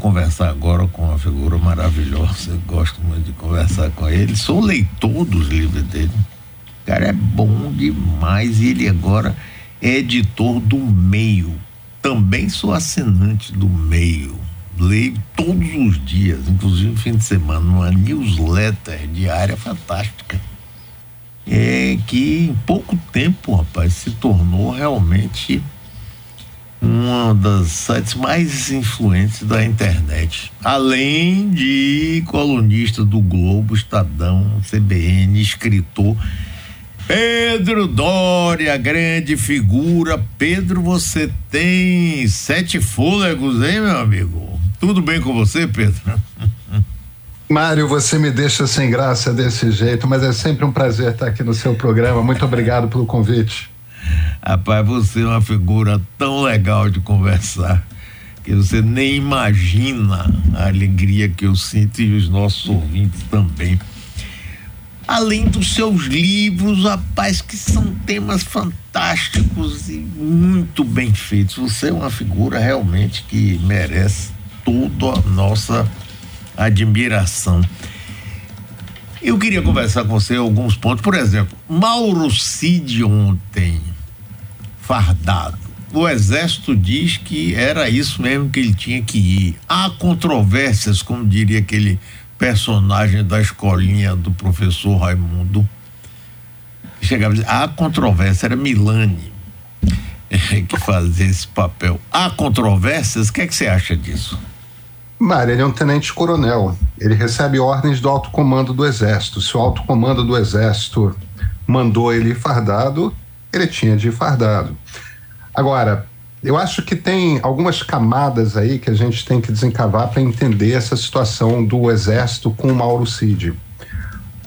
conversar agora com uma figura maravilhosa. Eu gosto muito de conversar com ele. Sou leitor dos livros dele. O cara é bom demais. E ele agora é editor do Meio. Também sou assinante do Meio. Leio todos os dias, inclusive no fim de semana, uma newsletter diária fantástica. É que em pouco tempo, rapaz, se tornou realmente uma das sites mais influentes da internet. Além de colunista do Globo, Estadão, CBN, escritor. Pedro Doria, grande figura. Pedro, você tem sete fôlegos, hein, meu amigo? Tudo bem com você, Pedro? Mário, você me deixa sem graça desse jeito, mas é sempre um prazer estar aqui no seu programa. Muito obrigado pelo convite. Rapaz, você é uma figura tão legal de conversar que você nem imagina a alegria que eu sinto e os nossos ouvintes também. Além dos seus livros, rapaz, que são temas fantásticos e muito bem feitos. Você é uma figura realmente que merece toda a nossa admiração. Eu queria conversar com você alguns pontos. Por exemplo, Mauro Cid ontem fardado. O exército diz que era isso mesmo que ele tinha que ir. Há controvérsias, como diria aquele personagem da escolinha do professor Raimundo. Chegava a dizer, há controvérsia, era Milani que fazia esse papel. Há controvérsias, o que, é que você acha disso? Mário, ele é um tenente-coronel. Ele recebe ordens do alto comando do Exército. Se o alto comando do Exército mandou ele fardado, ele tinha de ir fardado. Agora, eu acho que tem algumas camadas aí que a gente tem que desencavar para entender essa situação do exército com o Mauro Cid.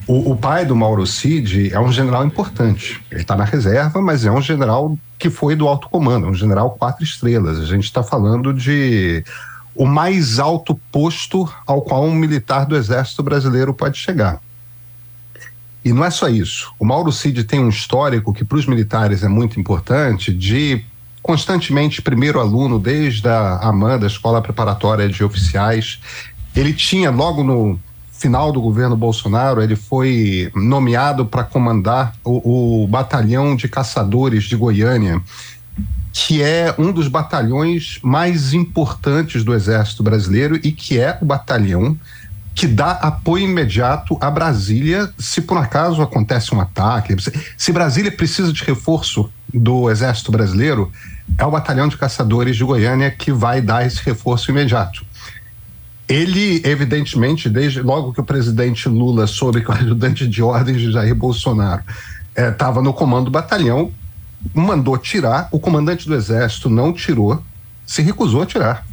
O, o pai do Mauro Cid é um general importante. Ele está na reserva, mas é um general que foi do alto comando, um general quatro estrelas. A gente está falando de o mais alto posto ao qual um militar do exército brasileiro pode chegar. E não é só isso. O Mauro Cid tem um histórico que para os militares é muito importante de constantemente primeiro aluno desde a AMAN, da Escola Preparatória de Oficiais. Ele tinha logo no final do governo Bolsonaro, ele foi nomeado para comandar o, o batalhão de caçadores de Goiânia, que é um dos batalhões mais importantes do Exército Brasileiro e que é o batalhão que dá apoio imediato a Brasília se por acaso acontece um ataque. Se Brasília precisa de reforço do Exército Brasileiro, é o Batalhão de Caçadores de Goiânia que vai dar esse reforço imediato. Ele, evidentemente, desde logo que o presidente Lula soube que o ajudante de ordens de Jair Bolsonaro estava eh, no comando do batalhão, mandou tirar, o comandante do Exército não tirou, se recusou a tirar.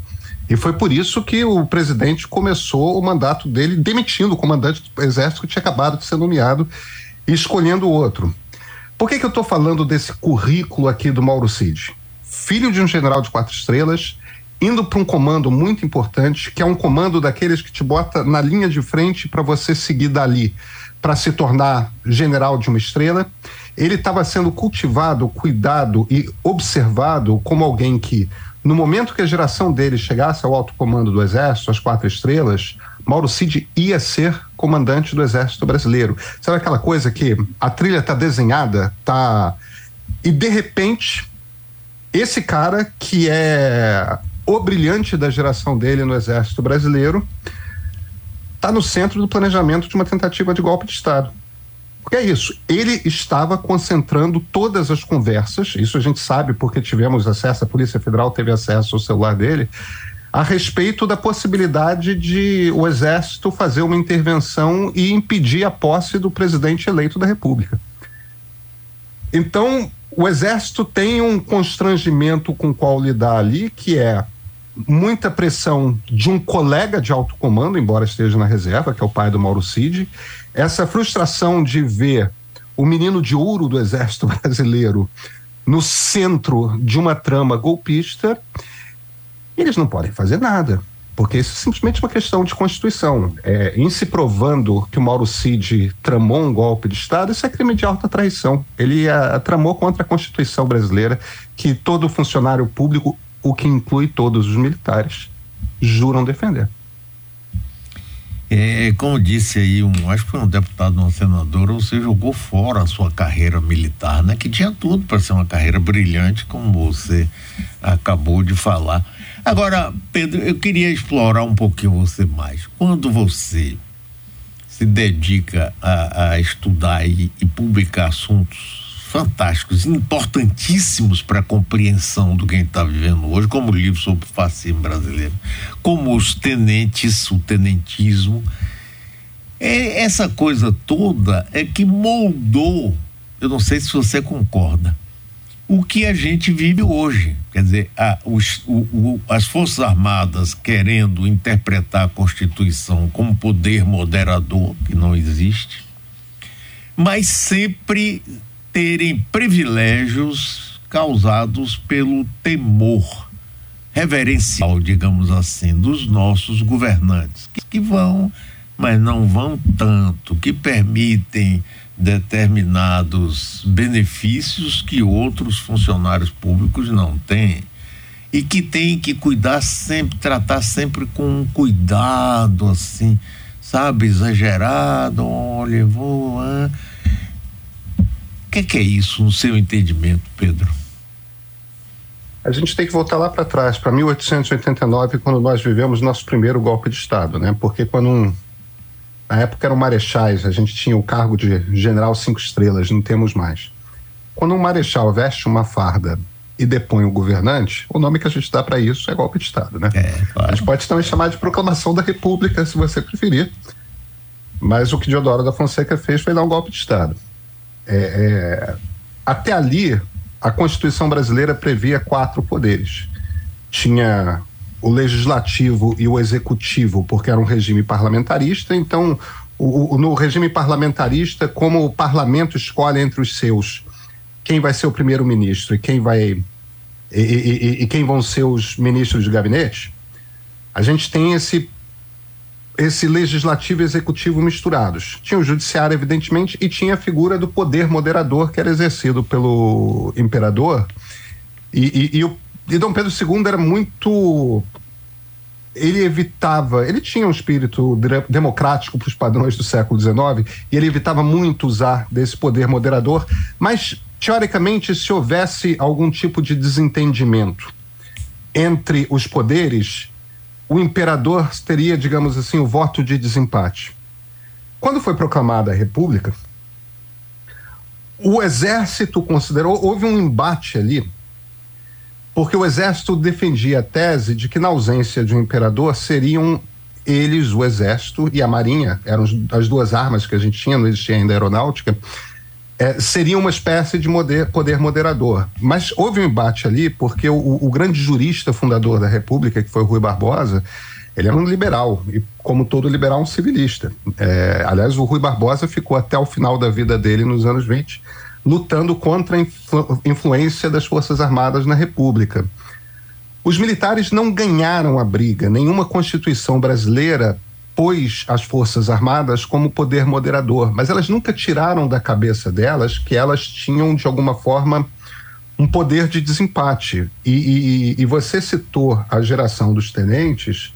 E foi por isso que o presidente começou o mandato dele demitindo o comandante do exército que tinha acabado de ser nomeado e escolhendo outro. Por que, que eu estou falando desse currículo aqui do Mauro Cid? Filho de um general de quatro estrelas, indo para um comando muito importante, que é um comando daqueles que te bota na linha de frente para você seguir dali, para se tornar general de uma estrela. Ele estava sendo cultivado, cuidado e observado como alguém que no momento que a geração dele chegasse ao alto comando do Exército, às quatro estrelas, Mauro Cid ia ser comandante do Exército Brasileiro. Sabe aquela coisa que a trilha está desenhada, tá e de repente esse cara que é o brilhante da geração dele no Exército Brasileiro está no centro do planejamento de uma tentativa de golpe de Estado. Porque é isso, ele estava concentrando todas as conversas, isso a gente sabe porque tivemos acesso, a Polícia Federal teve acesso ao celular dele, a respeito da possibilidade de o Exército fazer uma intervenção e impedir a posse do presidente eleito da República. Então, o Exército tem um constrangimento com o qual lidar ali, que é muita pressão de um colega de alto comando, embora esteja na reserva, que é o pai do Mauro Cid, essa frustração de ver o menino de ouro do exército brasileiro no centro de uma trama golpista, eles não podem fazer nada, porque isso é simplesmente uma questão de Constituição. É, em se provando que o Mauro Cid tramou um golpe de Estado, isso é crime de alta traição. Ele a, a, tramou contra a Constituição brasileira, que todo funcionário público, o que inclui todos os militares, juram defender. É, como disse aí, um, acho que foi um deputado, um senador, você jogou fora a sua carreira militar, né? Que tinha tudo para ser uma carreira brilhante, como você acabou de falar. Agora, Pedro, eu queria explorar um pouquinho você mais. Quando você se dedica a, a estudar e, e publicar assuntos fantásticos, importantíssimos para a compreensão do que a gente está vivendo hoje, como o livro sobre o fascismo brasileiro, como os tenentes, o tenentismo. É, essa coisa toda é que moldou, eu não sei se você concorda, o que a gente vive hoje. Quer dizer, a, os, o, o, as Forças Armadas querendo interpretar a Constituição como poder moderador, que não existe, mas sempre terem privilégios causados pelo temor reverencial, digamos assim, dos nossos governantes, que, vão, mas não vão tanto, que permitem determinados benefícios que outros funcionários públicos não têm e que tem que cuidar sempre, tratar sempre com um cuidado assim, sabe, exagerado, olha, vou, ah, o que, que é isso, no seu entendimento, Pedro? A gente tem que voltar lá para trás, para 1889, quando nós vivemos nosso primeiro golpe de Estado, né? Porque quando um, na época eram marechais, a gente tinha o cargo de general cinco estrelas, não temos mais. Quando um marechal veste uma farda e depõe o governante, o nome que a gente dá para isso é golpe de Estado, né? É, claro. A gente pode também chamar de proclamação da República, se você preferir. Mas o que Diodoro da Fonseca fez foi dar um golpe de Estado. É, é, até ali, a Constituição brasileira previa quatro poderes. Tinha o legislativo e o executivo, porque era um regime parlamentarista, então, o, o, no regime parlamentarista, como o parlamento escolhe entre os seus quem vai ser o primeiro-ministro e quem vai. E, e, e, quem vão ser os ministros de gabinete, a gente tem esse esse legislativo e executivo misturados. Tinha o judiciário, evidentemente, e tinha a figura do poder moderador que era exercido pelo imperador. E, e, e, o, e Dom Pedro II era muito. Ele evitava, ele tinha um espírito democrático para os padrões do século XIX, e ele evitava muito usar desse poder moderador, mas, teoricamente, se houvesse algum tipo de desentendimento entre os poderes, o imperador teria, digamos assim, o voto de desempate. Quando foi proclamada a República, o exército considerou, houve um embate ali, porque o exército defendia a tese de que, na ausência de um imperador, seriam eles, o exército e a marinha, eram as duas armas que a gente tinha, não existia ainda aeronáutica, é, seria uma espécie de moder, poder moderador. Mas houve um embate ali porque o, o, grande jurista fundador da República, que foi Rui Barbosa, ele era um liberal e, como todo liberal, um civilista. É, aliás, o Rui Barbosa ficou até o final da vida dele, nos anos 20, lutando contra a influ influência das Forças Armadas na República. Os militares não ganharam a briga, nenhuma Constituição brasileira pôs as Forças Armadas como poder moderador, mas elas nunca tiraram da cabeça delas que elas tinham, de alguma forma, um poder de desempate. E, e, e você citou a geração dos tenentes.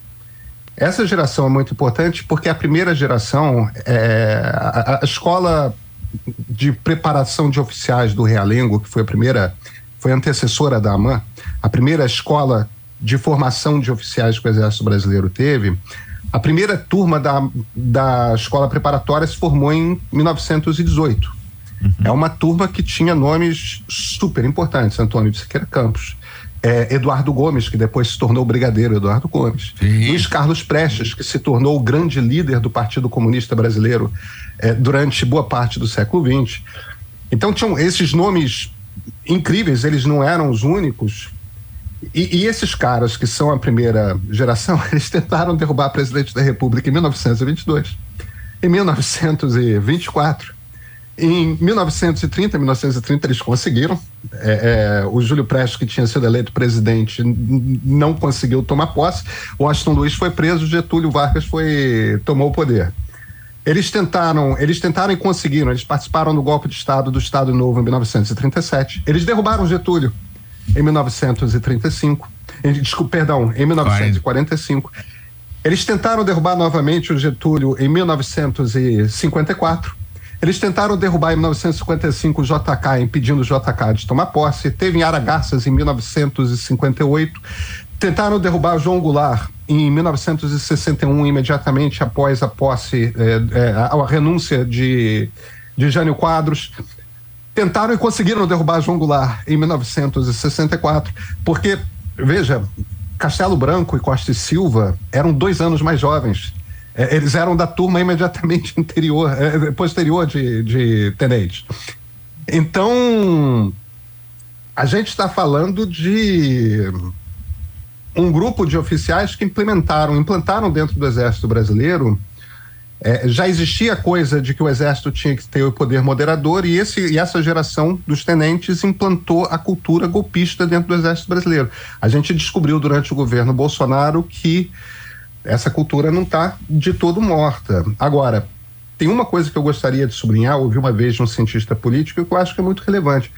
Essa geração é muito importante porque a primeira geração, é, a, a escola de preparação de oficiais do Realengo, que foi a primeira, foi antecessora da AMAN, a primeira escola de formação de oficiais que o Exército Brasileiro teve, a primeira turma da, da escola preparatória se formou em 1918. Uhum. É uma turma que tinha nomes super importantes: Antônio de Siqueira Campos, é, Eduardo Gomes, que depois se tornou brigadeiro Eduardo Gomes, Sim. Luiz Carlos Prestes, que se tornou o grande líder do Partido Comunista Brasileiro é, durante boa parte do século XX. Então tinham esses nomes incríveis, eles não eram os únicos, e, e, esses caras que são a primeira geração, eles tentaram derrubar presidente da República em 1922, em 1924, em 1930, 1930 eles conseguiram. É, é, o Júlio Prestes, que tinha sido eleito presidente, não conseguiu tomar posse. Washington Luiz foi preso, Getúlio Vargas foi tomou o poder. Eles tentaram, eles tentaram e conseguiram. Eles participaram do golpe de Estado do Estado Novo em 1937. Eles derrubaram Getúlio em 1935. desculpa, perdão, em 1945. Eles tentaram derrubar novamente o Getúlio em 1954. Eles tentaram derrubar em 1955 o JK, impedindo o JK de tomar posse. Teve em Aragarças em 1958. Tentaram derrubar João Goulart em 1961, imediatamente após a posse, é, é, a, a, renúncia de, de Jânio Quadros. Tentaram e conseguiram derrubar João Goulart em 1964, porque, veja, Castelo Branco e Costa e Silva eram dois anos mais jovens. É, eles eram da turma imediatamente anterior, é, posterior de, de Tenente. Então, a gente está falando de um grupo de oficiais que implementaram, implantaram dentro do Exército Brasileiro. É, já existia a coisa de que o Exército tinha que ter o poder moderador e, esse, e essa geração dos tenentes implantou a cultura golpista dentro do Exército Brasileiro. A gente descobriu durante o governo Bolsonaro que essa cultura não está de todo morta. Agora, tem uma coisa que eu gostaria de sublinhar, ouvi uma vez de um cientista político que eu acho que é muito relevante.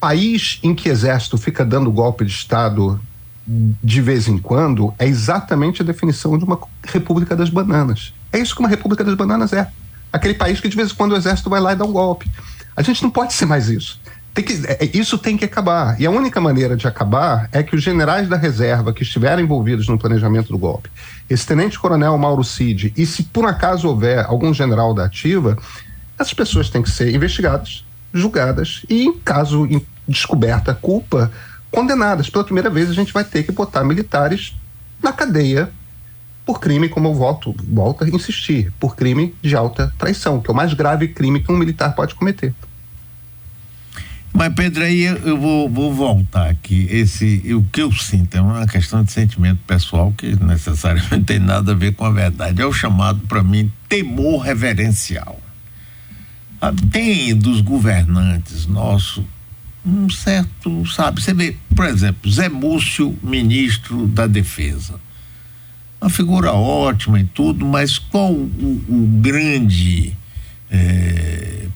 País em que exército fica dando golpe de Estado de vez em quando é exatamente a definição de uma República das Bananas. É isso que uma República das Bananas é. Aquele país que de vez em quando o exército vai lá e dá um golpe. A gente não pode ser mais isso. Tem que, é, isso tem que acabar. E a única maneira de acabar é que os generais da reserva que estiverem envolvidos no planejamento do golpe, esse tenente-coronel Mauro Cid, e se por acaso houver algum general da ativa, essas pessoas têm que ser investigadas, julgadas e, em caso de descoberta culpa, condenadas. Pela primeira vez, a gente vai ter que botar militares na cadeia por crime, como eu volto, volto a insistir, por crime de alta traição, que é o mais grave crime que um militar pode cometer. Mas, Pedro, aí eu vou, vou voltar aqui. Esse, o que eu sinto é uma questão de sentimento pessoal que necessariamente tem nada a ver com a verdade. É o chamado, para mim, temor reverencial. Ah, tem dos governantes nossos um certo, sabe, você vê, por exemplo, Zé Múcio, ministro da Defesa. Uma figura ótima e tudo, mas qual o, o grande é,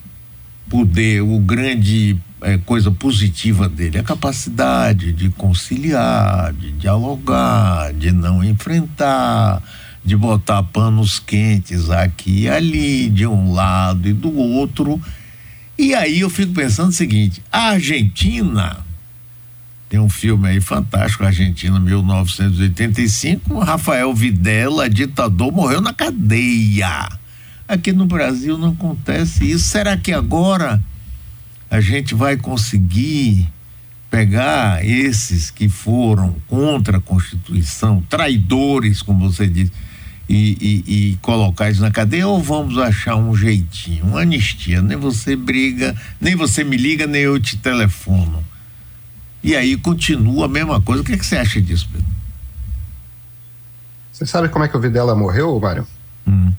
poder, o grande é, coisa positiva dele? A capacidade de conciliar, de dialogar, de não enfrentar, de botar panos quentes aqui e ali, de um lado e do outro e aí eu fico pensando o seguinte: a Argentina tem um filme aí fantástico, Argentina 1985, Rafael Videla, ditador, morreu na cadeia. Aqui no Brasil não acontece isso. Será que agora a gente vai conseguir pegar esses que foram contra a Constituição, traidores, como você disse, e, e, e, colocar isso na cadeia ou vamos achar um jeitinho, uma anistia, nem você briga, nem você me liga, nem eu te telefono. E aí continua a mesma coisa. O que, é que você acha disso, Pedro? Você sabe como é que o Videla morreu, Mário? Hum.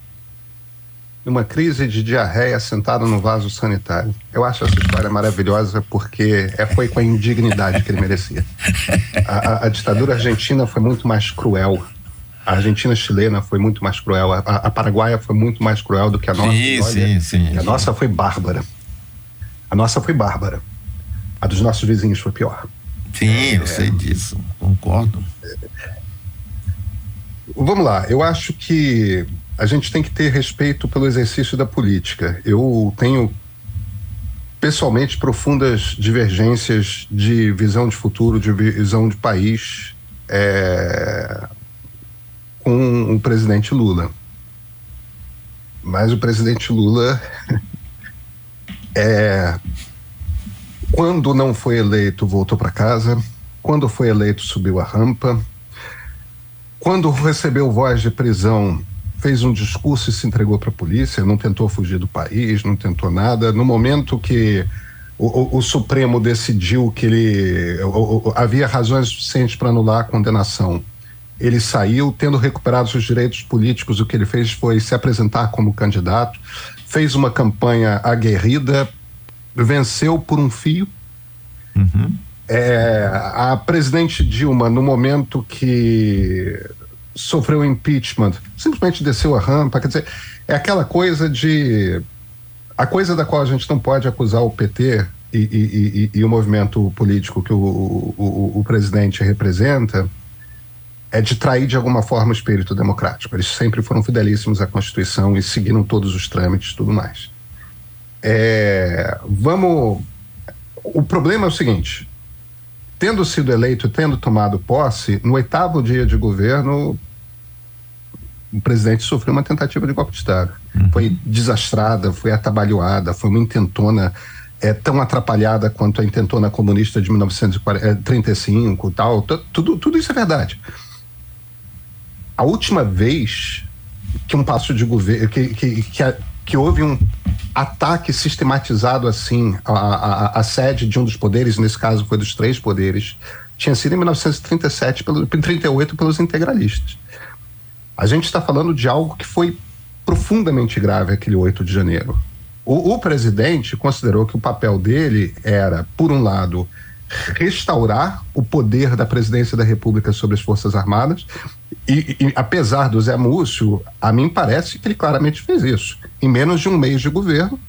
Numa crise de diarreia sentado no vaso sanitário. Eu acho essa história maravilhosa porque é, foi com a indignidade que ele merecia. A, a, a ditadura argentina foi muito mais cruel a Argentina chilena foi muito mais cruel, a, a Paraguaia foi muito mais cruel do que a nossa. Sim, Olha, sim, sim. A sim. nossa foi bárbara. A nossa foi bárbara. A dos nossos vizinhos foi pior. Sim, é, eu sei disso, concordo. Vamos lá, eu acho que a gente tem que ter respeito pelo exercício da política. Eu tenho pessoalmente profundas divergências de visão de futuro, de visão de país. É, com o presidente Lula. Mas o presidente Lula é quando não foi eleito, voltou para casa. Quando foi eleito, subiu a rampa. Quando recebeu voz de prisão, fez um discurso e se entregou para a polícia, não tentou fugir do país, não tentou nada. No momento que o, o, o Supremo decidiu que ele o, havia razões suficientes para anular a condenação ele saiu tendo recuperado seus direitos políticos. O que ele fez foi se apresentar como candidato, fez uma campanha aguerrida, venceu por um fio. Uhum. É, a presidente Dilma, no momento que sofreu impeachment, simplesmente desceu a rampa. Quer dizer, é aquela coisa de. A coisa da qual a gente não pode acusar o PT e, e, e, e o movimento político que o, o, o, presidente representa é de trair de alguma forma o espírito democrático. Eles sempre foram fidelíssimos à Constituição e seguiram todos os trâmites e tudo mais. É, vamos. O problema é o seguinte: tendo sido eleito, tendo tomado posse, no oitavo dia de governo, o presidente sofreu uma tentativa de golpe de Estado. Uhum. Foi desastrada, foi atabalhoada, foi uma intentona é, tão atrapalhada quanto a intentona comunista de 1935 e tal. Tudo, tudo isso é verdade. A última vez que um passo de governo, que, que, que, que, houve um ataque sistematizado assim à, à, sede de um dos poderes, nesse caso foi dos três poderes, tinha sido em 1937, pelo, 38 pelos integralistas. A gente está falando de algo que foi profundamente grave aquele 8 de janeiro. O, o, presidente considerou que o papel dele era, por um lado, restaurar o poder da presidência da República sobre as Forças Armadas, e, e, apesar do Zé Múcio, a mim parece que ele claramente fez isso. Em menos de um mês de governo,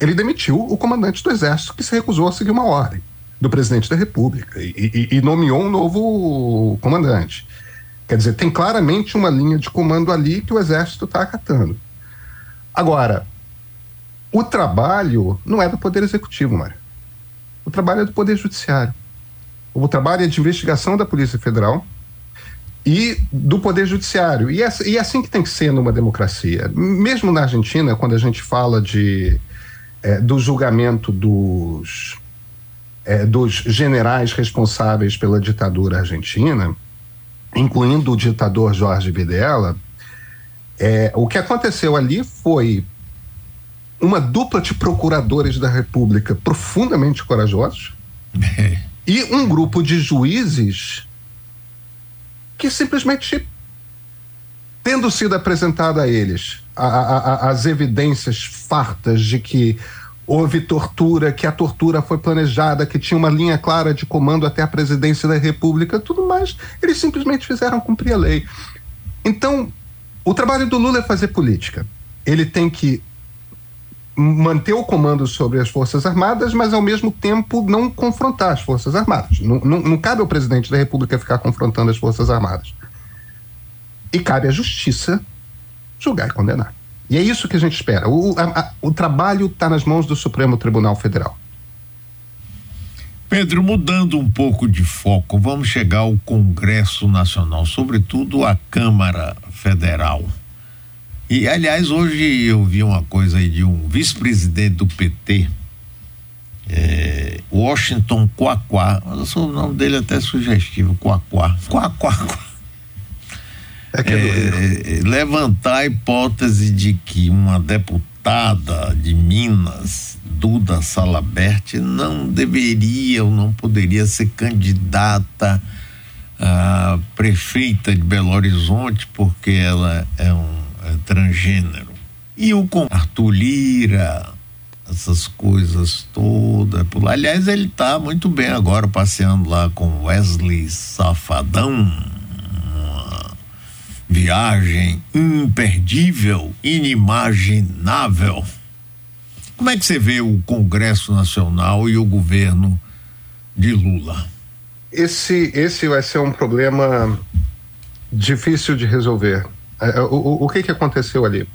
ele demitiu o comandante do Exército, que se recusou a seguir uma ordem do presidente da República e, e nomeou um novo comandante. Quer dizer, tem claramente uma linha de comando ali que o Exército está acatando. Agora, o trabalho não é do Poder Executivo, Mário. O trabalho é do Poder Judiciário. O trabalho é de investigação da Polícia Federal e do Poder Judiciário. E é, e é assim que tem que ser numa democracia. Mesmo na Argentina, quando a gente fala de, é, do julgamento dos, é, dos generais responsáveis pela ditadura argentina, incluindo o ditador Jorge Videla, é, o que aconteceu ali foi uma dupla de procuradores da República profundamente corajosos e um grupo de juízes que simplesmente, tendo sido apresentada a eles a, a, a, as evidências fartas de que houve tortura, que a tortura foi planejada, que tinha uma linha clara de comando até a presidência da República, tudo mais, eles simplesmente fizeram cumprir a lei. Então, o trabalho do Lula é fazer política. Ele tem que manter o comando sobre as Forças Armadas, mas ao mesmo tempo não confrontar as Forças Armadas. Não, não, não cabe ao presidente da República ficar confrontando as Forças Armadas. E cabe à Justiça julgar e condenar. E é isso que a gente espera. O, a, a, o trabalho está nas mãos do Supremo Tribunal Federal. Pedro, mudando um pouco de foco, vamos chegar ao Congresso Nacional, sobretudo a Câmara Federal. E, aliás, hoje eu vi uma coisa aí de um vice-presidente do PT, é, Washington Quaquá. O nome dele é até sugestivo, Quaquá. Quaquá. É é, é, levantar a hipótese de que uma deputada de Minas, Duda Salabert, não deveria ou não poderia ser candidata a prefeita de Belo Horizonte porque ela é um é transgênero. E o com Arthur Lira, essas coisas todas. Aliás, ele está muito bem agora passeando lá com Wesley Safadão viagem imperdível, inimaginável. Como é que você vê o Congresso Nacional e o governo de Lula? Esse, esse vai ser um problema difícil de resolver. É, é, o, o, que, que aconteceu ali?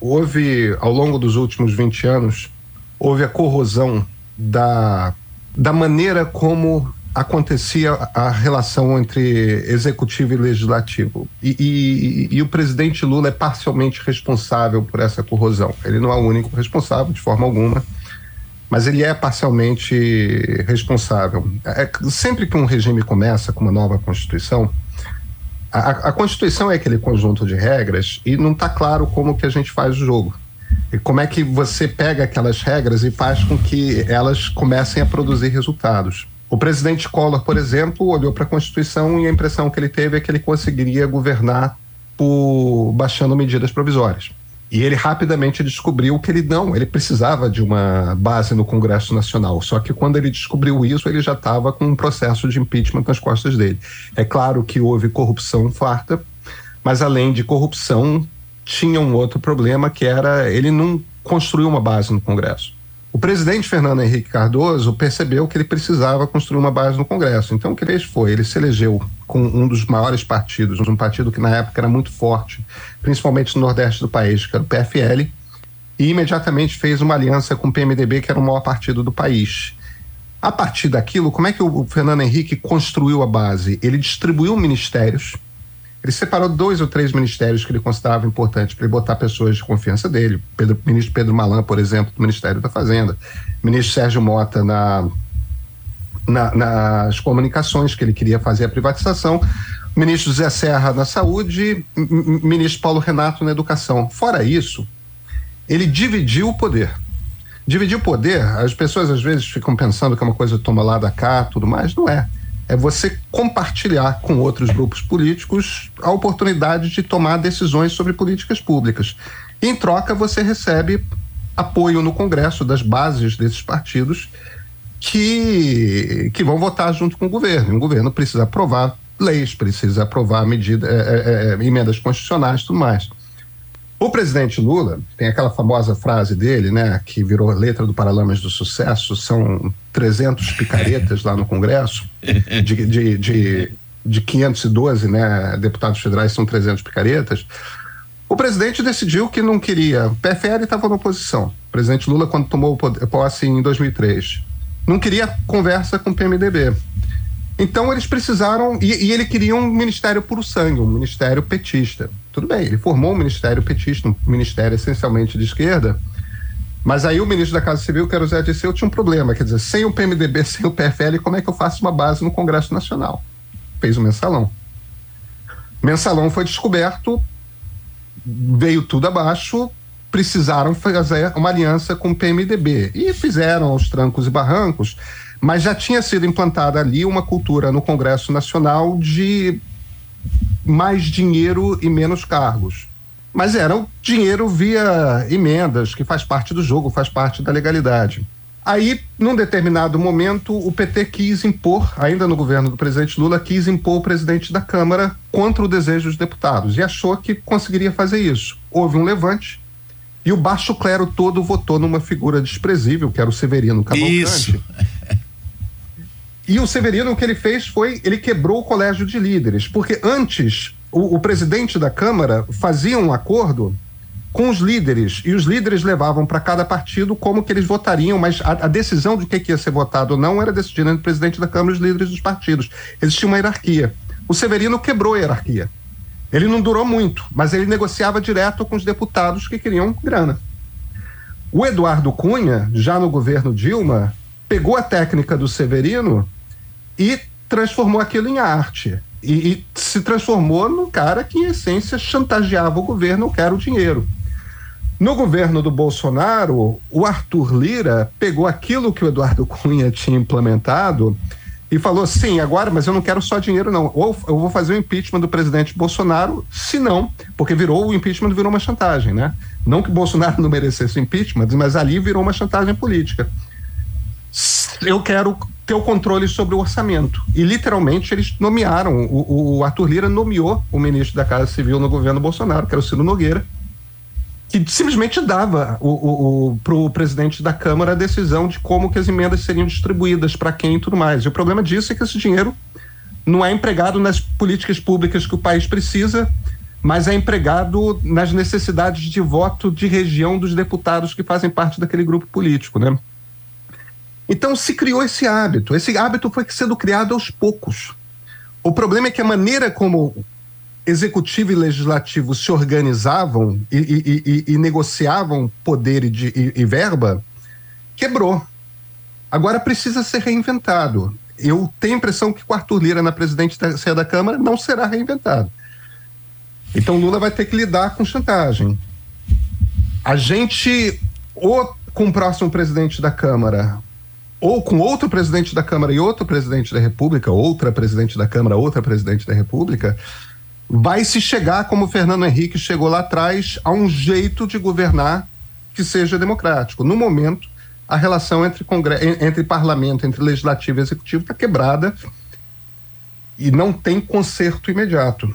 Houve, ao longo dos últimos 20 anos, houve a corrosão da, da maneira como acontecia a relação entre executivo e legislativo. E, e, e, o presidente Lula é parcialmente responsável por essa corrosão. Ele não é o único responsável, de forma alguma, mas ele é parcialmente responsável. É, sempre que um regime começa com uma nova Constituição, a, a Constituição é aquele conjunto de regras e não está claro como que a gente faz o jogo. E como é que você pega aquelas regras e faz com que elas comecem a produzir resultados. O presidente Collor, por exemplo, olhou para a Constituição e a impressão que ele teve é que ele conseguiria governar por baixando medidas provisórias. E ele rapidamente descobriu que ele não, ele precisava de uma base no Congresso Nacional. Só que quando ele descobriu isso, ele já estava com um processo de impeachment nas costas dele. É claro que houve corrupção farta, mas além de corrupção, tinha um outro problema que era ele não construiu uma base no Congresso. O presidente Fernando Henrique Cardoso percebeu que ele precisava construir uma base no Congresso. Então, o que ele fez foi: ele se elegeu com um dos maiores partidos, um partido que na época era muito forte, principalmente no Nordeste do país, que era o PFL, e imediatamente fez uma aliança com o PMDB, que era o maior partido do país. A partir daquilo, como é que o Fernando Henrique construiu a base? Ele distribuiu ministérios ele separou dois ou três ministérios que ele considerava importantes para ele botar pessoas de confiança dele. Pedro, ministro Pedro Malan, por exemplo, do Ministério da Fazenda. Ministro Sérgio Mota na, na, nas comunicações, que ele queria fazer a privatização. Ministro Zé Serra na saúde, ministro Paulo Renato na educação. Fora isso, ele dividiu o poder. Dividir o poder, as pessoas às vezes ficam pensando que é uma coisa toma lá da cá, tudo mais, não é é você compartilhar com outros grupos políticos a oportunidade de tomar decisões sobre políticas públicas. Em troca, você recebe apoio no Congresso das bases desses partidos que, que vão votar junto com o governo. O governo precisa aprovar leis, precisa aprovar medida, é, é, é, emendas constitucionais e tudo mais. O presidente Lula tem aquela famosa frase dele, né, que virou letra do Paralamas do Sucesso, são 300 picaretas lá no Congresso, de, de, de, de 512 né, deputados federais são 300 picaretas. O presidente decidiu que não queria. O PFL estava na oposição. O presidente Lula, quando tomou posse em 2003, não queria conversa com o PMDB. Então eles precisaram. E, e ele queria um ministério puro sangue, um ministério petista. Tudo bem, ele formou um ministério petista, um ministério essencialmente de esquerda, mas aí o ministro da Casa Civil, que era o Zé Disseu, tinha um problema, quer dizer, sem o PMDB, sem o PFL, como é que eu faço uma base no Congresso Nacional? Fez o mensalão. Mensalão foi descoberto, veio tudo abaixo, precisaram fazer uma aliança com o PMDB. E fizeram aos trancos e barrancos, mas já tinha sido implantada ali uma cultura no Congresso Nacional de mais dinheiro e menos cargos. Mas era o dinheiro via emendas, que faz parte do jogo, faz parte da legalidade. Aí, num determinado momento, o PT quis impor, ainda no governo do presidente Lula, quis impor o presidente da Câmara contra o desejo dos deputados e achou que conseguiria fazer isso. Houve um levante e o baixo clero todo votou numa figura desprezível, que era o Severino Cavalcante. Isso. E o Severino, o que ele fez foi, ele quebrou o colégio de líderes, porque antes o, o presidente da Câmara fazia um acordo com os líderes e os líderes levavam para cada partido como que eles votariam, mas a, a decisão de que, que ia ser votado ou não era decidida entre o presidente da Câmara e os líderes dos partidos. Existia uma hierarquia. O Severino quebrou a hierarquia. Ele não durou muito, mas ele negociava direto com os deputados que queriam grana. O Eduardo Cunha, já no governo Dilma, pegou a técnica do Severino e transformou aquilo em arte. E, e, se transformou no cara que, em essência, chantageava o governo, eu quero dinheiro. No governo do Bolsonaro, o Arthur Lira pegou aquilo que o Eduardo Cunha tinha implementado e falou: sim, agora, mas eu não quero só dinheiro, não. Ou eu vou fazer o impeachment do presidente Bolsonaro, se não, porque virou o impeachment virou uma chantagem, né? Não que Bolsonaro não merecesse o impeachment, mas ali virou uma chantagem política. Eu quero ter o controle sobre o orçamento. E literalmente eles nomearam, o, o Arthur Lira nomeou o ministro da Casa Civil no governo Bolsonaro, que era o Ciro Nogueira, que simplesmente dava o, o, o para o presidente da Câmara a decisão de como que as emendas seriam distribuídas, para quem e tudo mais. E o problema disso é que esse dinheiro não é empregado nas políticas públicas que o país precisa, mas é empregado nas necessidades de voto de região dos deputados que fazem parte daquele grupo político, né? Então se criou esse hábito. Esse hábito foi sendo criado aos poucos. O problema é que a maneira como executivo e legislativo se organizavam e, e, e, e negociavam poder e, e, verba quebrou. Agora precisa ser reinventado. Eu tenho a impressão que com Arthur Lira na presidência da Câmara não será reinventado. Então Lula vai ter que lidar com chantagem. A gente, ou com o próximo presidente da Câmara, ou com outro presidente da Câmara e outro presidente da República, outra presidente da Câmara, outra presidente da República, vai se chegar, como o Fernando Henrique chegou lá atrás, a um jeito de governar que seja democrático. No momento, a relação entre, entre parlamento, entre legislativo e executivo está quebrada e não tem conserto imediato.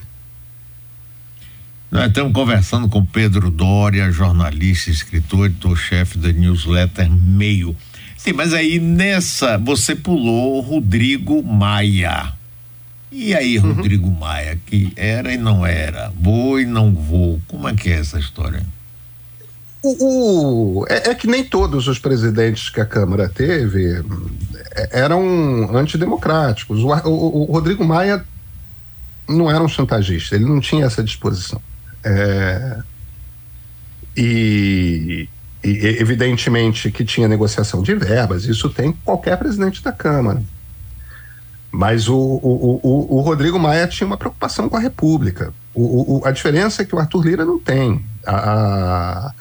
Nós estamos conversando com Pedro Dória, jornalista, escritor, editor-chefe da newsletter Meio. Sim, mas aí nessa você pulou Rodrigo Maia. E aí, uhum. Rodrigo Maia, que era e não era, vou e não vou, como é que é essa história? O, o é, é, que nem todos os presidentes que a Câmara teve é, eram antidemocráticos. O, o, o Rodrigo Maia não era um chantagista, ele não tinha essa disposição. É, e, e, evidentemente que tinha negociação de verbas, isso tem qualquer presidente da Câmara. Mas o, o, o, o Rodrigo Maia tinha uma preocupação com a República. O, a diferença é que o Arthur Lira não tem. A, a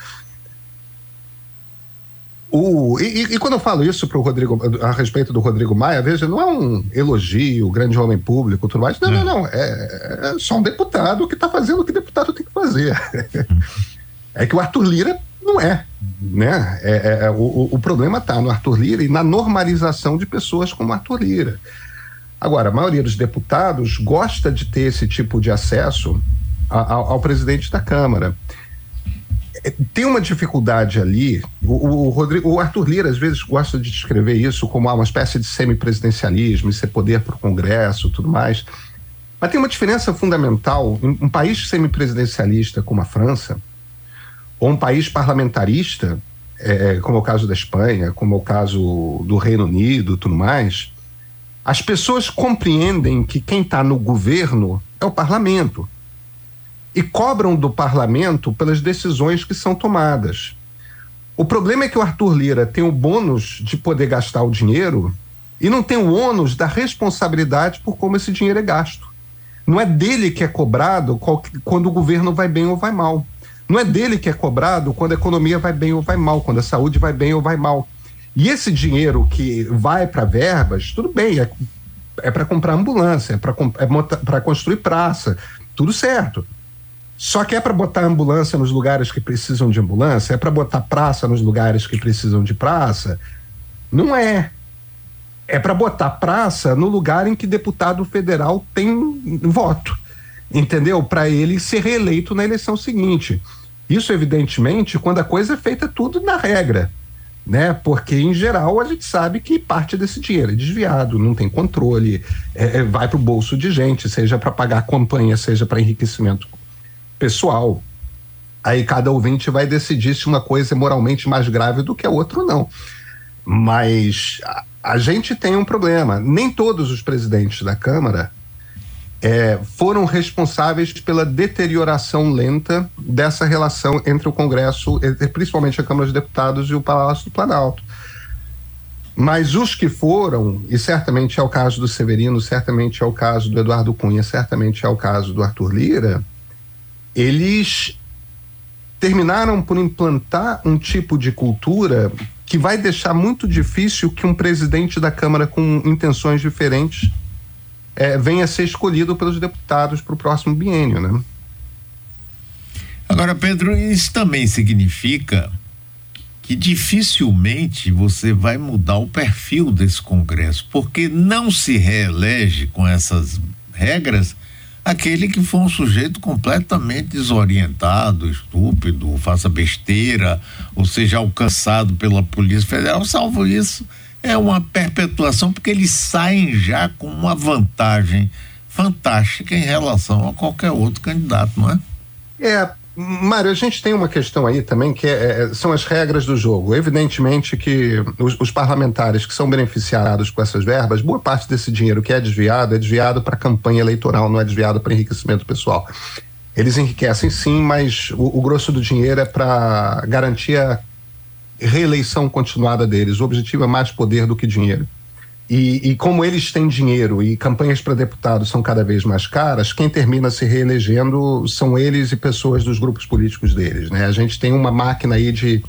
o, e, e, quando eu falo isso para o Rodrigo, a respeito do Rodrigo Maia, veja, não é um elogio, grande homem público, tudo mais. Não, não, não. É, é só um deputado que está fazendo o que deputado tem que fazer. é que o Arthur Lira não é. Né? É, é, é o, o problema está no Arthur Lira e na normalização de pessoas como Arthur Lira. Agora, a maioria dos deputados gosta de ter esse tipo de acesso ao presidente da Câmara tem uma dificuldade ali. O, o, Rodrigo, o Arthur Lira às vezes gosta de descrever isso como uma espécie de semipresidencialismo, isso é poder para o Congresso, tudo mais. Mas tem uma diferença fundamental. Um, um país semipresidencialista como a França, ou um país parlamentarista, é, como é o caso da Espanha, como é o caso do Reino Unido, tudo mais, as pessoas compreendem que quem está no governo é o parlamento e cobram do parlamento pelas decisões que são tomadas. O problema é que o Arthur Lira tem o bônus de poder gastar o dinheiro e não tem o ônus da responsabilidade por como esse dinheiro é gasto. Não é dele que é cobrado quando o governo vai bem ou vai mal. Não é dele que é cobrado quando a economia vai bem ou vai mal, quando a saúde vai bem ou vai mal. E esse dinheiro que vai para verbas, tudo bem, é, é para comprar ambulância, é para é construir praça, tudo certo. Só que é para botar ambulância nos lugares que precisam de ambulância, é para botar praça nos lugares que precisam de praça. Não é. É para botar praça no lugar em que deputado federal tem voto. Entendeu? Para ele ser reeleito na eleição seguinte. Isso, evidentemente, quando a coisa é feita tudo na regra. Né? Porque, em geral, a gente sabe que parte desse dinheiro é desviado, não tem controle, é, é vai para o bolso de gente, seja para pagar campanha, seja para enriquecimento pessoal. Aí cada ouvinte vai decidir se uma coisa é moralmente mais grave do que a outra ou não. Mas a, a gente tem um problema. Nem todos os presidentes da Câmara é, foram responsáveis pela deterioração lenta dessa relação entre o Congresso, entre, principalmente a Câmara dos Deputados e o Palácio do Planalto. Mas os que foram, e certamente é o caso do Severino, certamente é o caso do Eduardo Cunha, certamente é o caso do Arthur Lira, eles terminaram por implantar um tipo de cultura que vai deixar muito difícil que um presidente da Câmara com intenções diferentes é, venha a ser escolhido pelos deputados para o próximo biênio, né? Agora, Pedro, isso também significa que dificilmente você vai mudar o perfil desse Congresso, porque não se reelege com essas regras aquele que for um sujeito completamente desorientado, estúpido, faça besteira, ou seja alcançado pela Polícia Federal, salvo isso, é uma perpetuação, porque eles saem já com uma vantagem fantástica em relação a qualquer outro candidato, não é? É, Mário, a gente tem uma questão aí também que é, é, são as regras do jogo. Evidentemente que os, os, parlamentares que são beneficiados com essas verbas, boa parte desse dinheiro que é desviado é desviado para campanha eleitoral, não é desviado para enriquecimento pessoal. Eles enriquecem sim, mas o, o grosso do dinheiro é para garantir a reeleição continuada deles. O objetivo é mais poder do que dinheiro. E, e, como eles têm dinheiro e campanhas para deputados são cada vez mais caras, quem termina se reelegendo são eles e pessoas dos grupos políticos deles. Né? A gente tem uma máquina aí de,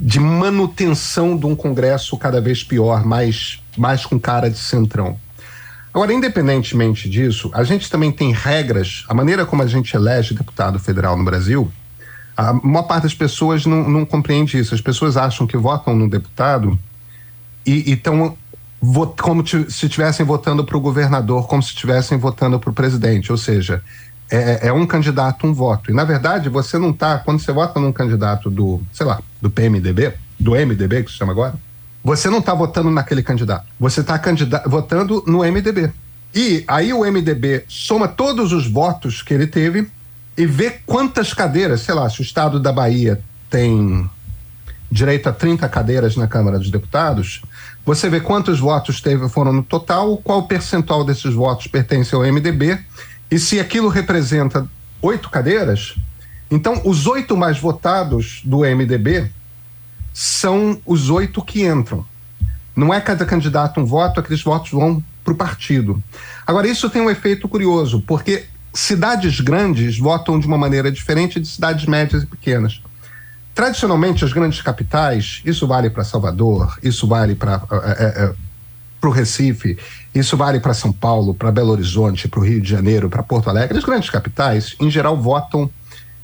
de manutenção de um Congresso cada vez pior, mais, mais com cara de centrão. Agora, independentemente disso, a gente também tem regras, a maneira como a gente elege deputado federal no Brasil. A maior parte das pessoas não, não compreende isso. As pessoas acham que votam no deputado e estão como se estivessem votando para o governador, como se estivessem votando para o presidente. Ou seja, é, é, um candidato, um voto. E, na verdade, você não está, quando você vota num candidato do, sei lá, do PMDB, do MDB, que se chama agora, você não está votando naquele candidato. Você está votando no MDB. E aí o MDB soma todos os votos que ele teve e vê quantas cadeiras, sei lá, se o estado da Bahia tem direito a 30 cadeiras na Câmara dos Deputados, você vê quantos votos teve, foram no total, qual percentual desses votos pertence ao MDB, e se aquilo representa oito cadeiras, então os oito mais votados do MDB são os oito que entram. Não é cada candidato um voto, aqueles votos vão para o partido. Agora, isso tem um efeito curioso, porque cidades grandes votam de uma maneira diferente de cidades médias e pequenas. Tradicionalmente, as grandes capitais, isso vale para Salvador, isso vale para é, é, o Recife, isso vale para São Paulo, para Belo Horizonte, para o Rio de Janeiro, para Porto Alegre. As grandes capitais, em geral, votam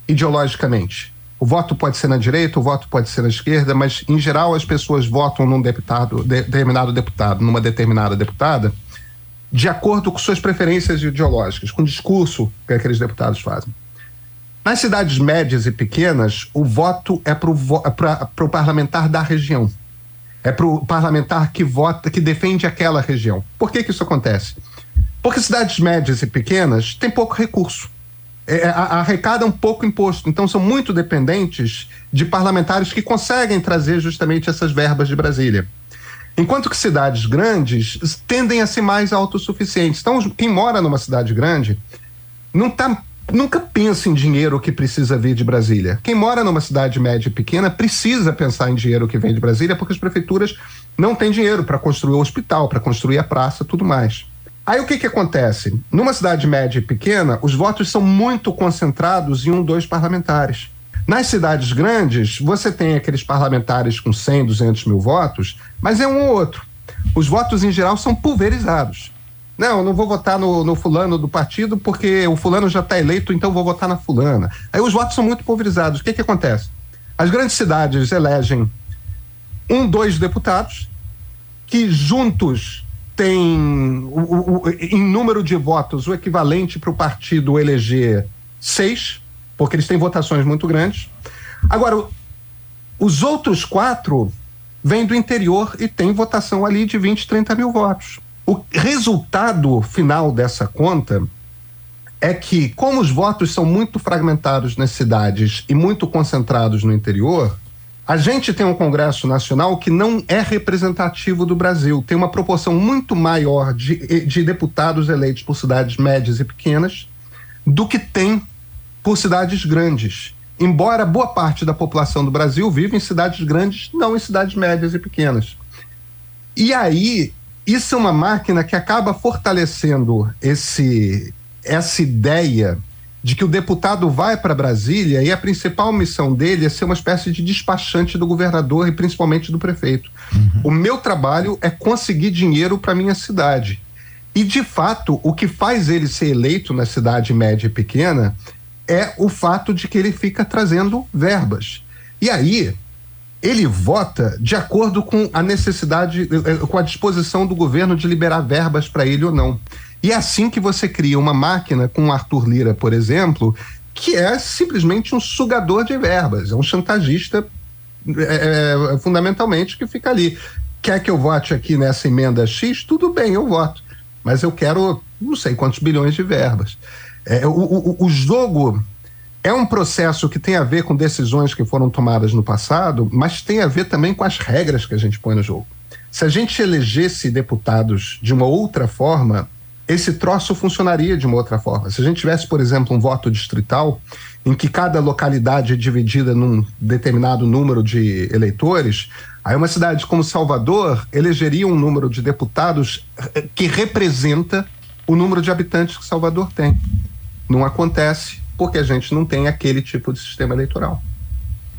ideologicamente. O voto pode ser na direita, o voto pode ser na esquerda, mas em geral as pessoas votam num deputado, determinado deputado, numa determinada deputada, de acordo com suas preferências ideológicas, com o discurso que aqueles deputados fazem. Nas cidades médias e pequenas, o voto é para o parlamentar da região. É para o parlamentar que vota, que defende aquela região. Por que, que isso acontece? Porque cidades médias e pequenas têm pouco recurso. É, é arrecadam pouco imposto. Então são muito dependentes de parlamentares que conseguem trazer justamente essas verbas de Brasília. Enquanto que cidades grandes tendem a ser mais autossuficientes. Então, quem mora numa cidade grande não tá, nunca pensa em dinheiro que precisa vir de Brasília. Quem mora numa cidade média e pequena precisa pensar em dinheiro que vem de Brasília porque as prefeituras não têm dinheiro para construir o hospital, para construir a praça, tudo mais. Aí o que, que acontece? Numa cidade média e pequena, os votos são muito concentrados em um, dois parlamentares. Nas cidades grandes, você tem aqueles parlamentares com 100, 200 mil votos, mas é um ou outro. Os votos, em geral, são pulverizados. Não, não vou votar no, no fulano do partido porque o fulano já está eleito, então vou votar na fulana. Aí os votos são muito pulverizados. O que, que acontece? As grandes cidades elegem um, dois deputados que juntos têm, o, o, em número de votos, o equivalente para o partido eleger seis porque eles têm votações muito grandes. Agora, os outros quatro vêm do interior e têm votação ali de 20, 30 mil votos. O resultado final dessa conta é que, como os votos são muito fragmentados nas cidades e muito concentrados no interior, a gente tem um Congresso Nacional que não é representativo do Brasil. Tem uma proporção muito maior de, de deputados eleitos por cidades médias e pequenas do que tem por cidades grandes. Embora boa parte da população do Brasil viva em cidades grandes, não em cidades médias e pequenas. E aí, isso é uma máquina que acaba fortalecendo esse, essa ideia de que o deputado vai para Brasília e a principal missão dele é ser uma espécie de despachante do governador e principalmente do prefeito. Uhum. O meu trabalho é conseguir dinheiro para minha cidade. E, de fato, o que faz ele ser eleito na cidade média e pequena é o fato de que ele fica trazendo verbas. E aí, ele vota de acordo com a necessidade, eh, eh, com a disposição do governo de liberar verbas para ele ou não. E é assim que você cria uma máquina com Arthur Lira, por exemplo, que é simplesmente um sugador de verbas, é um chantagista é, é, fundamentalmente que fica ali. Quer que eu vote aqui nessa emenda X? Tudo bem, eu voto. Mas eu quero não sei quantos bilhões de verbas. É, o, o, o jogo é um processo que tem a ver com decisões que foram tomadas no passado, mas tem a ver também com as regras que a gente põe no jogo. Se a gente elegesse deputados de uma outra forma, esse troço funcionaria de uma outra forma. Se a gente tivesse, por exemplo, um voto distrital, em que cada localidade é dividida num determinado número de eleitores, aí uma cidade como Salvador elegeria um número de deputados eh, que representa o número de habitantes que Salvador tem. Não acontece porque a gente não tem aquele tipo de sistema eleitoral.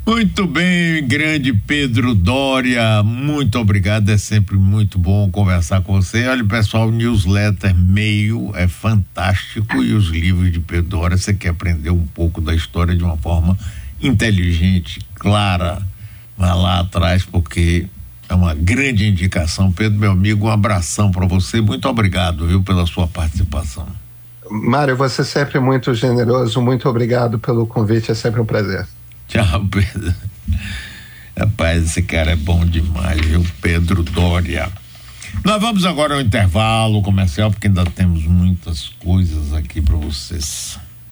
Muito bem, grande Pedro Dória, muito obrigado, é sempre muito bom conversar com você. Olha, pessoal, o newsletter meio é fantástico e os livros de Pedro Dória, você quer aprender um pouco da história de uma forma inteligente, clara, vá lá atrás porque é uma grande indicação. Pedro, meu amigo, um abração para você, muito obrigado, viu, pela sua participação. Mário, você é sempre muito generoso, muito obrigado pelo convite, é sempre um prazer. Tchau, Pedro. Rapaz, esse cara é bom demais, viu? Pedro Dória. Nós vamos agora ao intervalo comercial, porque ainda temos muitas coisas aqui para vocês.